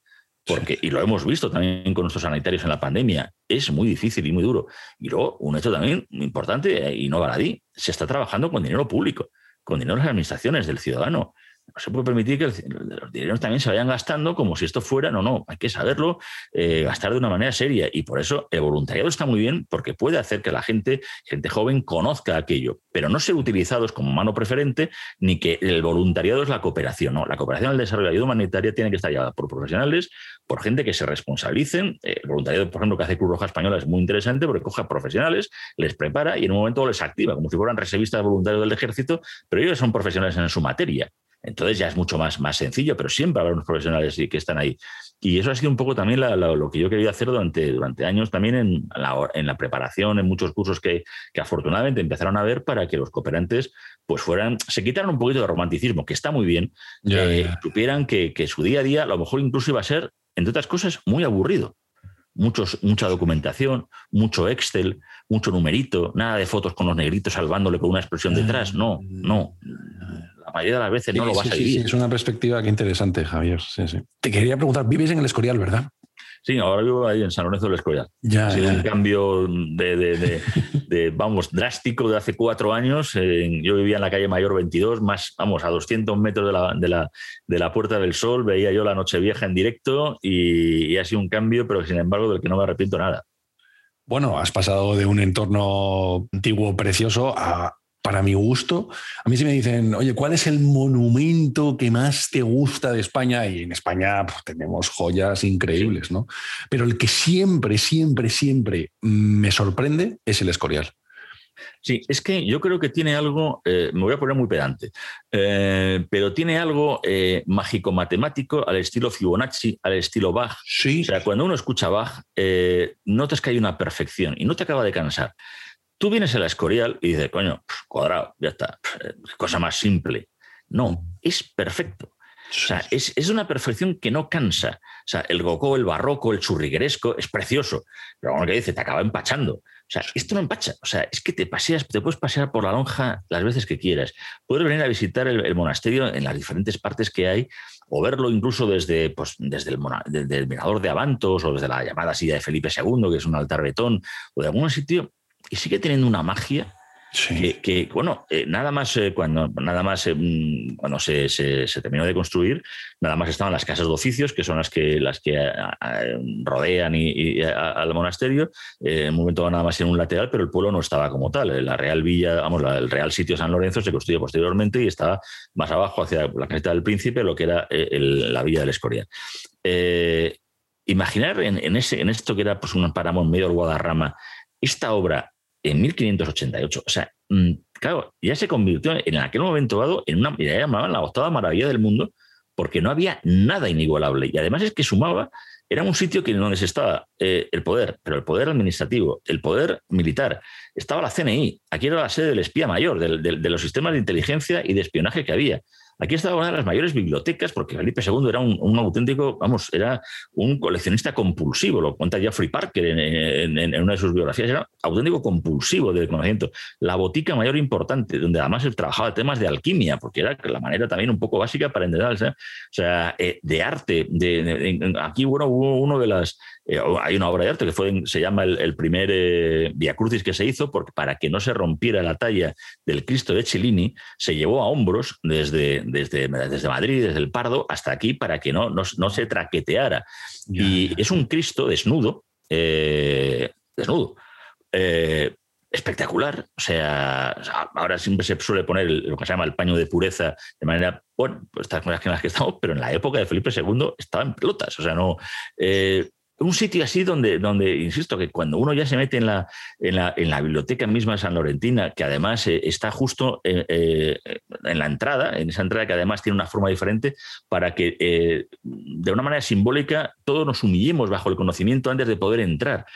Porque, y lo hemos visto también con nuestros sanitarios en la pandemia, es muy difícil y muy duro. Y luego, un hecho también importante eh, y no baladí, se está trabajando con dinero público, con dinero de las administraciones, del ciudadano no se puede permitir que los dineros también se vayan gastando como si esto fuera, no, no, hay que saberlo, eh, gastar de una manera seria. Y por eso el voluntariado está muy bien porque puede hacer que la gente, gente joven, conozca aquello, pero no ser utilizados como mano preferente ni que el voluntariado es la cooperación. No, la cooperación al desarrollo y ayuda humanitaria tiene que estar llevada por profesionales, por gente que se responsabilicen. Eh, el voluntariado, por ejemplo, que hace Cruz Roja Española es muy interesante porque coge a profesionales, les prepara y en un momento les activa, como si fueran reservistas voluntarios del ejército, pero ellos son profesionales en su materia. Entonces ya es mucho más, más sencillo, pero siempre habrá unos profesionales que están ahí. Y eso ha sido un poco también lo que yo quería hacer durante, durante años también en la, en la preparación, en muchos cursos que, que, afortunadamente empezaron a ver para que los cooperantes pues fueran, se quitaran un poquito de romanticismo, que está muy bien, eh, ya. supieran que, que su día a día a lo mejor incluso iba a ser, entre otras cosas, muy aburrido. Muchos, mucha documentación, mucho Excel, mucho numerito, nada de fotos con los negritos salvándole con una expresión detrás. No, no mayoría de las veces no lo vas sí, a vivir. Sí, es una perspectiva que interesante, Javier. Te quería preguntar, vives en el Escorial, ¿verdad? Sí, ahora vivo ahí en San Lorenzo del Escorial. Ya, ha sido ya. un cambio de, de, de, de, vamos, drástico de hace cuatro años. Eh, yo vivía en la calle Mayor 22, más, vamos, a 200 metros de la, de la, de la Puerta del Sol. Veía yo la Nochevieja en directo y, y ha sido un cambio, pero sin embargo del que no me arrepiento nada. Bueno, has pasado de un entorno antiguo precioso a, para mi gusto, a mí si me dicen, oye, ¿cuál es el monumento que más te gusta de España? Y en España pues, tenemos joyas increíbles, ¿no? Pero el que siempre, siempre, siempre me sorprende es el Escorial. Sí, es que yo creo que tiene algo, eh, me voy a poner muy pedante, eh, pero tiene algo eh, mágico-matemático al estilo Fibonacci, al estilo Bach. Sí. O sea, cuando uno escucha Bach, notas que hay una perfección y no te acaba de cansar. Tú vienes a la Escorial y dices, coño, cuadrado, ya está, cosa más simple. No, es perfecto. O sea, es, es, una perfección que no cansa. O sea, el gocó, el barroco, el churrigueresco es precioso, pero como que dice, te acaba empachando. O sea, esto no empacha. O sea, es que te paseas, te puedes pasear por la lonja las veces que quieras. Puedes venir a visitar el, monasterio en las diferentes partes que hay o verlo incluso desde, pues, desde, el, desde mirador de Avantos o desde la llamada silla de Felipe II, que es un altar betón, o de algún sitio, y sigue teniendo una magia que, bueno, eh, nada más eh, cuando nada más eh, mm, cuando se, se, terminó de construir, nada más estaban las casas de oficios, que son las que las que rodean y, al monasterio. en un momento nada más en un lateral, pero el pueblo no estaba como tal. La Real Villa, vamos, el Real Sitio San Lorenzo se construyó posteriormente y estaba más abajo hacia la caseta del Príncipe, lo que era la Villa del Escorial. imaginar en, ese, en esto que era pues, un Paramón medio del Guadarrama, esta obra en 1588. O sea, mm, claro, ya se convirtió en aquel momento dado en una, ya llamaban la octava maravilla del mundo, porque no había nada inigualable. Y además es que sumaba, era un sitio que, donde se estaba eh, el poder, pero el poder administrativo, el poder militar, estaba la CNI, aquí era la sede del espía mayor, de los sistemas de inteligencia y de espionaje que había. Aquí estaba una de las mayores bibliotecas, porque Felipe II era un, auténtico, vamos, era un coleccionista compulsivo, lo cuenta Jeffrey Parker en, una de sus biografías, era auténtico compulsivo del conocimiento. La botica mayor importante, donde además él trabajaba temas de alquimia, porque era la manera también un poco básica para entender, o sea, eh, de arte. De, aquí, bueno, hubo uno de las eh, hay una obra de arte que fue, se llama el, primer eh, Via Crucis que se hizo, porque para que no se rompiera la talla del Cristo de Cellini, se llevó a hombros desde, desde, desde Madrid, desde el Pardo, hasta aquí, para que no, no, se traqueteara. Y es un Cristo desnudo, eh, desnudo. espectacular. O sea, ahora siempre se suele poner lo que se llama el paño de pureza de manera, bueno, pues estas cosas que en las que estamos, pero en la época de Felipe II estaba en pelotas. O sea, no un sitio así donde, donde, insisto, que cuando uno ya se mete en la, en la, en la biblioteca misma San Laurentina, que además eh, está justo eh, eh, en la entrada, en esa entrada que además tiene una forma diferente, para que de una manera simbólica todos nos humillemos bajo el conocimiento antes de poder entrar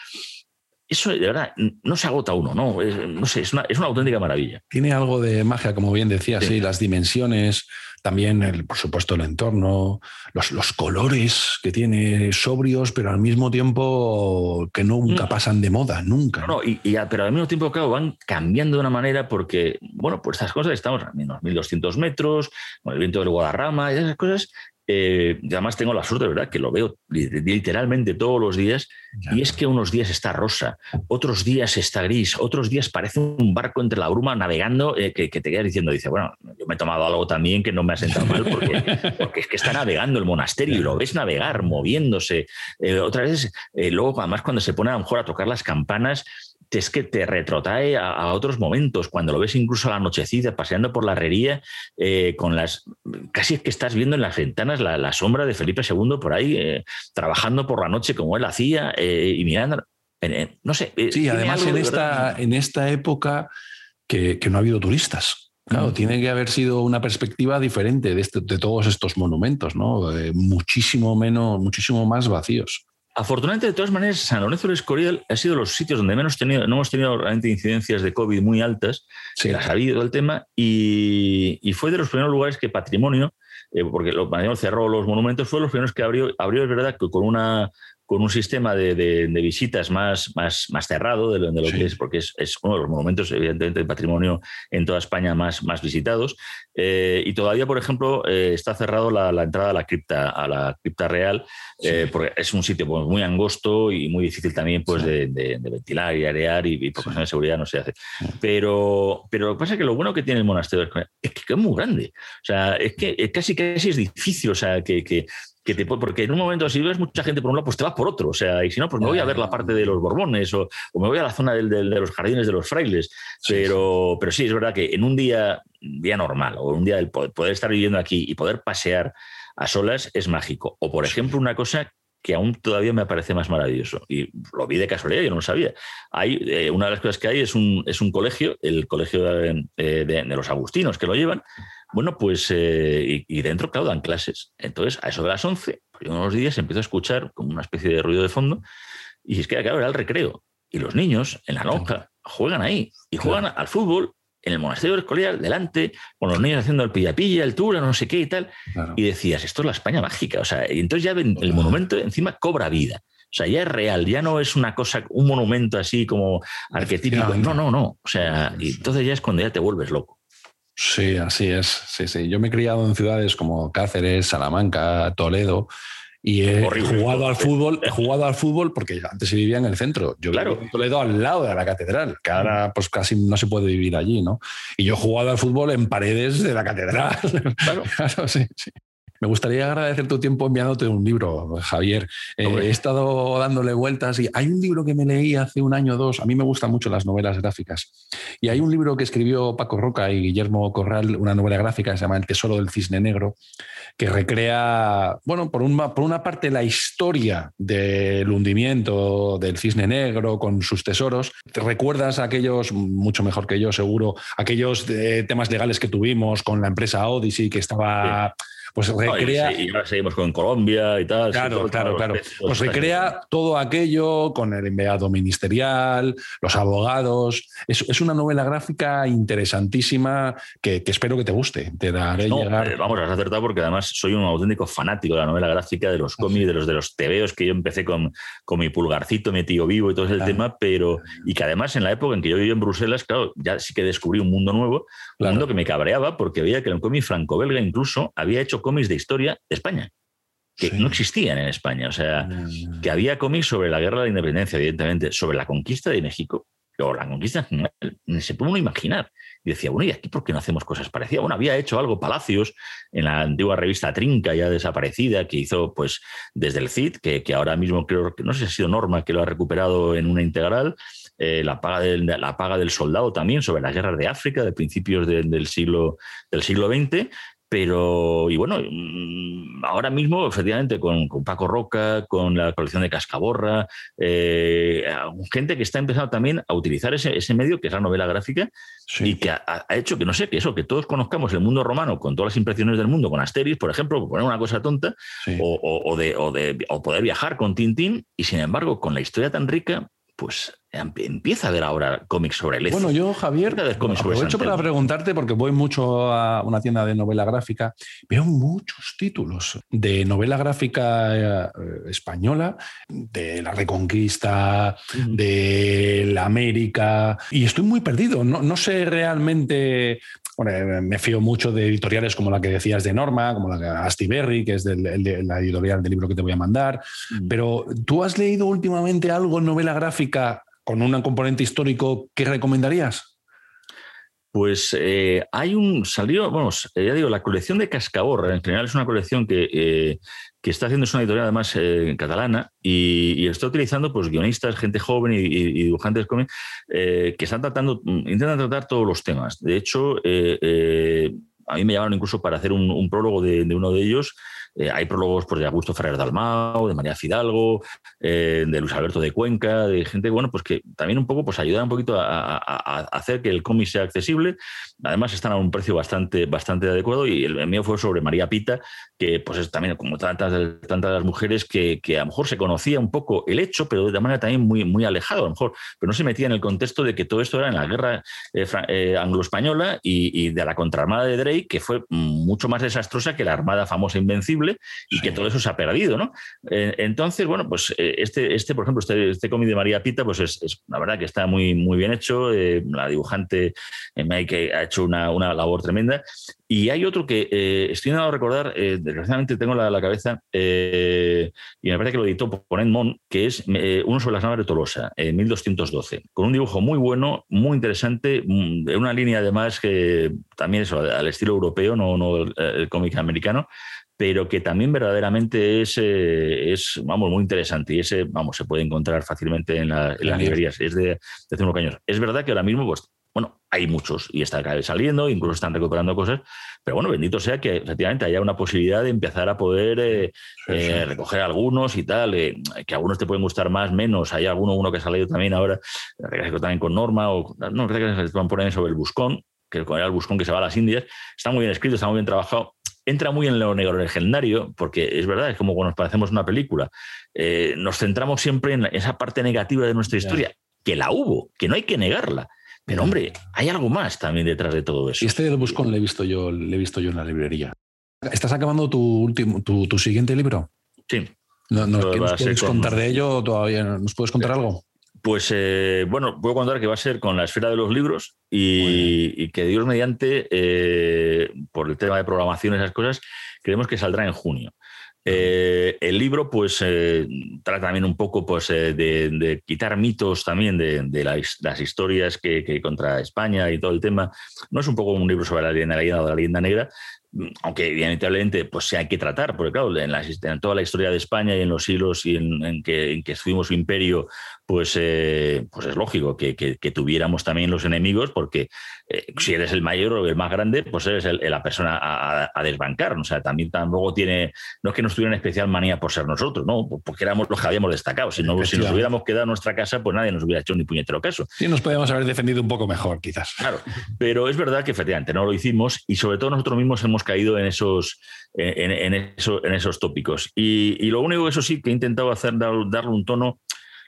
eso de verdad no se agota uno, ¿no? no sé, es una, es una, auténtica maravilla. Tiene algo de magia, como bien decías, sí, las dimensiones, también, el, por supuesto, el entorno, los, los, colores que tiene sobrios, pero al mismo tiempo que nunca mm. pasan de moda, nunca. No, y, pero al mismo tiempo, claro, van cambiando de una manera porque, bueno, pues estas cosas estamos a menos 1200 metros, con el viento del Guadarrama y esas cosas eh, además tengo la suerte, ¿verdad?, que lo veo literalmente todos los días, y es que unos días está rosa, otros días está gris, otros días parece un barco entre la bruma navegando eh, que, te quedas diciendo, dice, bueno, yo me he tomado algo también que no me ha sentado mal, porque, porque es que está navegando el monasterio y lo ves navegar, moviéndose. Eh, otra vez, luego, además, cuando se pone a lo mejor a tocar las campanas, es que te retrotrae a, otros momentos, cuando lo ves incluso a la nochecita, paseando por la herrería, eh, con las. casi es que estás viendo en las ventanas la, sombra de Felipe II por ahí, eh, trabajando por la noche como él hacía eh, y mirando. no sé. Sí, además en esta, en esta época que, no ha habido turistas. Claro, tiene que haber sido una perspectiva diferente de, este, de todos estos monumentos, ¿no? muchísimo menos, muchísimo más vacíos. Afortunadamente, de todas maneras, San Lorenzo del Escorial ha sido los sitios donde menos tenido, no hemos tenido realmente incidencias de COVID muy altas, se ha sabido el tema, y, fue de los primeros lugares que patrimonio, eh, porque lo, cerró los monumentos, fue de los primeros que abrió, abrió es verdad, que con una con un sistema de, visitas más, más, más cerrado de, lo, que es, porque es, uno de los monumentos, evidentemente, de patrimonio en toda España más, más visitados. Eh, y todavía, por ejemplo, eh, está cerrado la, entrada a la cripta, a la cripta real, eh, porque es un sitio pues, muy angosto y muy difícil también pues, de, ventilar y arear y, por cuestiones de seguridad no se hace. Pero, pero lo que pasa es que lo bueno que tiene el monasterio es que, es muy grande. O sea, es que casi casi es difícil, o sea, que, que porque en un momento si ves mucha gente por un lado, pues te vas por otro, o sea, y si no, pues me voy a ver la parte de los Borbones o, me voy a la zona de los jardines de los frailes, pero, pero sí, es verdad que en un día, día normal o un día del poder estar viviendo aquí y poder pasear a solas es mágico. O por ejemplo, una cosa que aún todavía me parece más maravilloso. Y lo vi de casualidad, yo no lo sabía. Hay, eh, una de las cosas que hay es un, es un colegio, el colegio de, de, los agustinos que lo llevan. Bueno, pues, eh, y, dentro, claro, dan clases. Entonces, a eso de las 11, pues unos días empiezo a escuchar como una especie de ruido de fondo, y es que, claro, era el recreo. Y los niños en la lonja juegan ahí, y juegan al fútbol en el monasterio Escorial, delante, con los niños haciendo el pilla-pilla, el tura, no sé qué y tal. Y decías, esto es la España mágica. O sea, y entonces ya el monumento encima cobra vida. O sea, ya es real, ya no es una cosa, un monumento así como arquetípico. No, no, no. O sea, y entonces ya es cuando ya te vuelves loco. Sí, así es. Sí, sí. Yo me he criado en ciudades como Cáceres, Salamanca, Toledo. Y he jugado al fútbol, he jugado al fútbol porque antes se vivía en el centro. Yo claro. en Toledo al lado de la catedral, que ahora pues casi no se puede vivir allí, ¿no? Y yo he jugado al fútbol en paredes de la catedral. Claro, claro sí, sí. Me gustaría agradecer tu tiempo enviándote un libro, Javier. Eh, he estado dándole vueltas y hay un libro que me leí hace un año o dos. A mí me gustan mucho las novelas gráficas. Y hay un libro que escribió Paco Roca y Guillermo Corral, una novela gráfica que se llama El Tesoro del Cisne Negro, que recrea, bueno, por una, por una parte la historia del hundimiento del Cisne Negro con sus tesoros. ¿Te recuerdas aquellos, mucho mejor que yo seguro, aquellos eh, temas legales que tuvimos con la empresa Odyssey que estaba pues recrea. y, ahora seguimos con Colombia y tal. Claro, claro, claro. Pues recrea todo aquello con el enviado ministerial, los abogados. Es, una novela gráfica interesantísima que, espero que te guste. Te daré llegar. Eh, vamos, has acertado porque además soy un auténtico fanático de la novela gráfica, de los ah, cómics, de los de los tebeos que yo empecé con, con mi pulgarcito, mi tío vivo y todo ese tema, pero y que además en la época en que yo vivía en Bruselas, claro, ya sí que descubrí un mundo nuevo, un mundo que me cabreaba porque veía que el cómic franco-belga incluso había hecho cómics de historia de España, que no existían en España. O sea, que había cómics sobre la guerra de la independencia, evidentemente, sobre la conquista de México, o la conquista se puede uno imaginar. Y decía, bueno, ¿y aquí por qué no hacemos cosas parecidas? Bueno, había hecho algo Palacios en la antigua revista Trinca, ya desaparecida, que hizo pues desde el CID, que, que ahora mismo creo que no sé si ha sido Norma que lo ha recuperado en una integral, eh, la, paga del, la paga del soldado también sobre las guerras de África de principios del, siglo, del siglo XX, pero, y bueno, mm, ahora mismo, efectivamente, con, Paco Roca, con la colección de Cascaborra, eh, gente que está empezando también a utilizar ese, ese medio, que es la novela gráfica, y que ha, hecho que, no sé, que eso, que todos conozcamos el mundo romano con todas las impresiones del mundo, con Asteris, por ejemplo, por poner una cosa tonta, o, o, de, o, de, o poder viajar con Tintín, y sin embargo, con la historia tan rica, pues empieza a ver ahora cómics sobre el Bueno, yo, Javier, aprovecho para preguntarte, porque voy mucho a una tienda de novela gráfica, veo muchos títulos de novela gráfica eh, española, de la Reconquista, de la América, y estoy muy perdido. No, no sé realmente bueno, me fío mucho de editoriales como la que decías de Norma, como la de Astiberri, que es de la editorial del libro que te voy a mandar. Mm. Pero, ¿tú has leído últimamente algo en novela gráfica con un componente histórico que recomendarías? Pues eh, hay un, salió, vamos, ya digo, la colección de Cascaborra, en general es una colección que, eh, que está haciendo, una editorial además eh, catalana y, está utilizando pues guionistas, gente joven y, dibujantes cómics que están tratando, intentan tratar todos los temas. De hecho, a mí me llamaron incluso para hacer un, prólogo de, uno de ellos eh, hay prólogos pues, de Augusto Ferrer Dalmao, de María Fidalgo, eh, de Luis Alberto de Cuenca, de gente bueno, pues que también un poco pues, ayudan un poquito a, hacer que el cómic sea accesible. Además, están a un precio bastante, bastante adecuado. Y el, mío fue sobre María Pita, que pues es también como tantas, tantas las mujeres que, a lo mejor se conocía un poco el hecho, pero de manera también muy, muy alejado, a lo mejor, pero no se metía en el contexto de que todo esto era en la guerra eh, anglo-española y, y de la contraarmada de Drake, que fue mucho más desastrosa que la armada famosa invencible y que todo eso se ha perdido, ¿no? Eh, entonces, bueno, pues eh, este, este, por ejemplo, este, este cómic de María Pita, pues es, la verdad que está muy, muy bien hecho. Eh, la dibujante Mike ha hecho una, una, labor tremenda. Y hay otro que estoy intentando recordar, desgraciadamente tengo la, la cabeza, y me parece que lo editó por Edmond, que es uno sobre las naves de Tolosa, en 1212, con un dibujo muy bueno, muy interesante, mm, de una línea además que también es al estilo europeo, no, no el cómic americano, pero que también verdaderamente es, eh, es, vamos, muy interesante y ese, vamos, se puede encontrar fácilmente en, las librerías. Es de, hace unos años. Es verdad que ahora mismo, pues, bueno, hay muchos y está saliendo, incluso están recuperando cosas, pero bueno, bendito sea que efectivamente haya una posibilidad de empezar a poder eh, eh, recoger algunos y tal, que algunos te pueden gustar más, menos. Hay alguno, uno que ha salido también ahora, también con Norma, o no, parece que se van a poner sobre el buscón, que era el buscón que se va a las Indias. Está muy bien escrito, está muy bien trabajado entra muy en lo negro legendario, porque es verdad, es como cuando nos parecemos una película. Eh, nos centramos siempre en esa parte negativa de nuestra historia, que la hubo, que no hay que negarla. Pero hombre, hay algo más también detrás de todo eso. Y este de Buscón le he visto yo, le he visto yo en la librería. ¿Estás acabando tu último, tu, siguiente libro? Sí. ¿No, nos puedes contar de ello todavía? ¿Nos puedes contar algo? Pues eh, bueno, puedo contar que va a ser con la esfera de los libros y, que Dios mediante, eh, por el tema de programación y esas cosas, creemos que saldrá en junio. Eh, el libro, pues, trata también un poco pues, de, quitar mitos también de, las, historias que, contra España y todo el tema. No es un poco un libro sobre la leyenda, la la leyenda negra, aunque inevitablemente pues sí hay que tratar, porque claro, en, toda la historia de España y en los siglos y en, que, en que estuvimos su imperio, pues, eh, pues es lógico que, tuviéramos también los enemigos, porque eh, si eres el mayor o el más grande, pues eres la persona a, desbancar. O sea, también tampoco tiene, no es que nos tuvieran especial manía por ser nosotros, no, porque éramos los que habíamos destacado. Si, no, si nos hubiéramos quedado en nuestra casa, pues nadie nos hubiera hecho ni puñetero caso. Sí, nos podíamos haber defendido un poco mejor, quizás. Claro, pero es verdad que efectivamente no lo hicimos y sobre todo nosotros mismos hemos caído en esos, en, en esos tópicos. Y, lo único, eso sí, que he intentado hacer, darle un tono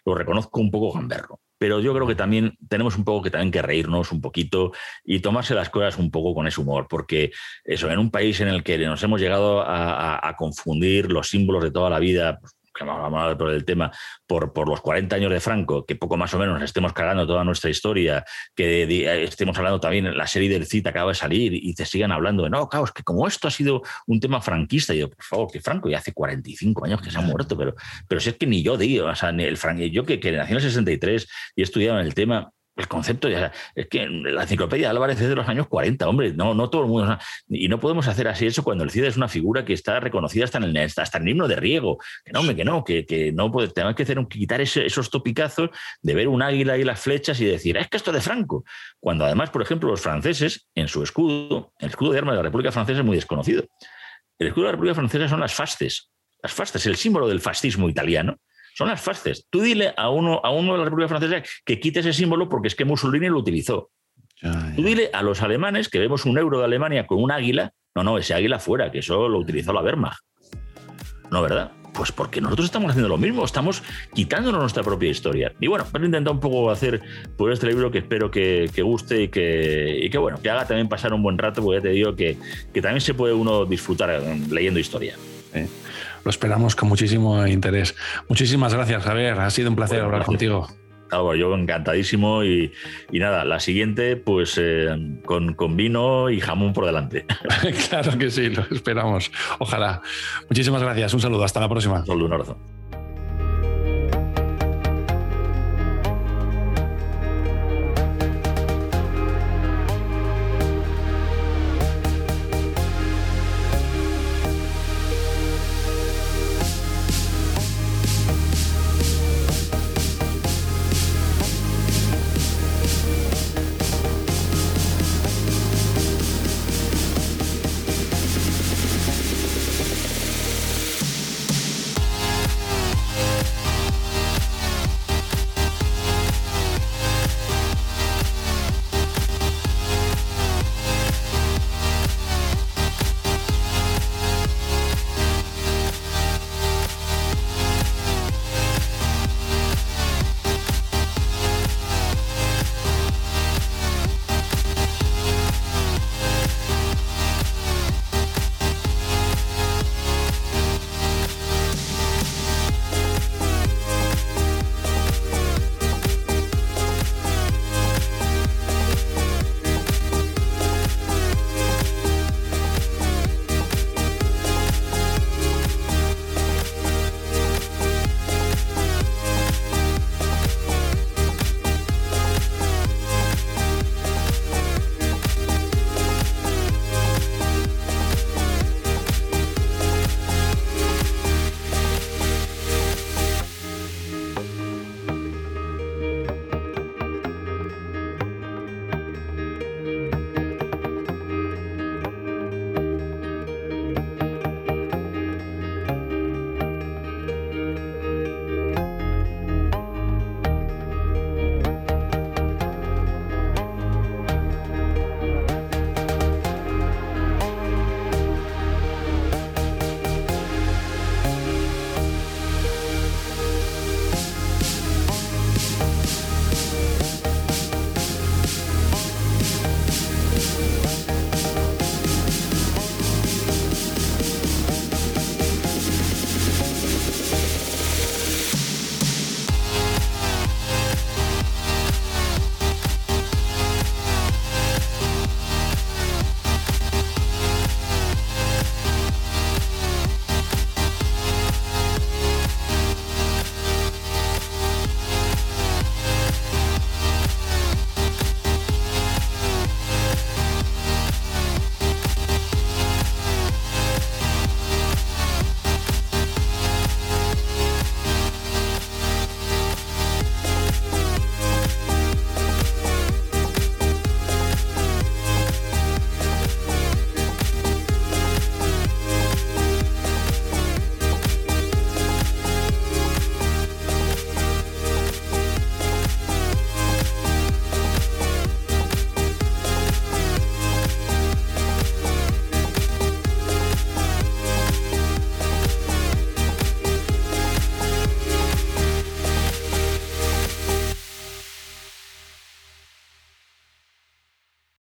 lo reconozco un poco gamberro. Pero yo creo que también tenemos un poco que también que reírnos un poquito y tomarse las cosas un poco con ese humor, porque eso, en un país en el que nos hemos llegado a confundir los símbolos de toda la vida, pues, que vamos a hablar por el tema, por, por los 40 años de Franco, que poco más o menos estemos cargando toda nuestra historia, que estemos hablando también, la serie del CIT acaba de salir y te sigan hablando de, no, caos, que como esto ha sido un tema franquista, y yo, por favor, que Franco ya hace 45 años que se ha muerto, pero, pero si es que ni yo digo, o sea, ni el yo que, que nací en el 63 y he estudiado en el tema, el concepto, ya, es que la enciclopedia de Álvarez es de los años 40, hombre, no, no todo el mundo. Y no podemos hacer así eso cuando el CID es una figura que está reconocida hasta en el, hasta en el himno de riego. Que no, hombre, que no, que, que no puede, tenemos que hacer un, quitar esos topicazos de ver un águila y las flechas y decir, es que esto es de Franco. Cuando además, por ejemplo, los franceses, en su escudo, el escudo de armas de la República Francesa es muy desconocido. El escudo de la República Francesa son las fastes. Las fastes, el símbolo del fascismo italiano son las fasces. Tú dile a uno, a uno de la República Francesa que quite ese símbolo porque es que Mussolini lo utilizó. Tú dile a los alemanes que vemos un euro de Alemania con un águila. No, no, ese águila fuera, que eso lo utilizó la Wehrmacht. ¿No, verdad? Pues porque nosotros estamos haciendo lo mismo, estamos quitándonos nuestra propia historia. Y bueno, he intentado un poco hacer por este libro que espero que, guste y que, y que, bueno, que haga también pasar un buen rato, porque ya te digo que, que también se puede uno disfrutar leyendo historia. Lo esperamos con muchísimo interés. Muchísimas gracias, Javier. Ha sido un placer hablar contigo. yo encantadísimo y, nada, la siguiente pues eh, con, con, vino y jamón por delante. claro que sí, lo esperamos. Ojalá. Muchísimas gracias, un saludo, hasta la próxima. Un saludo, un abrazo.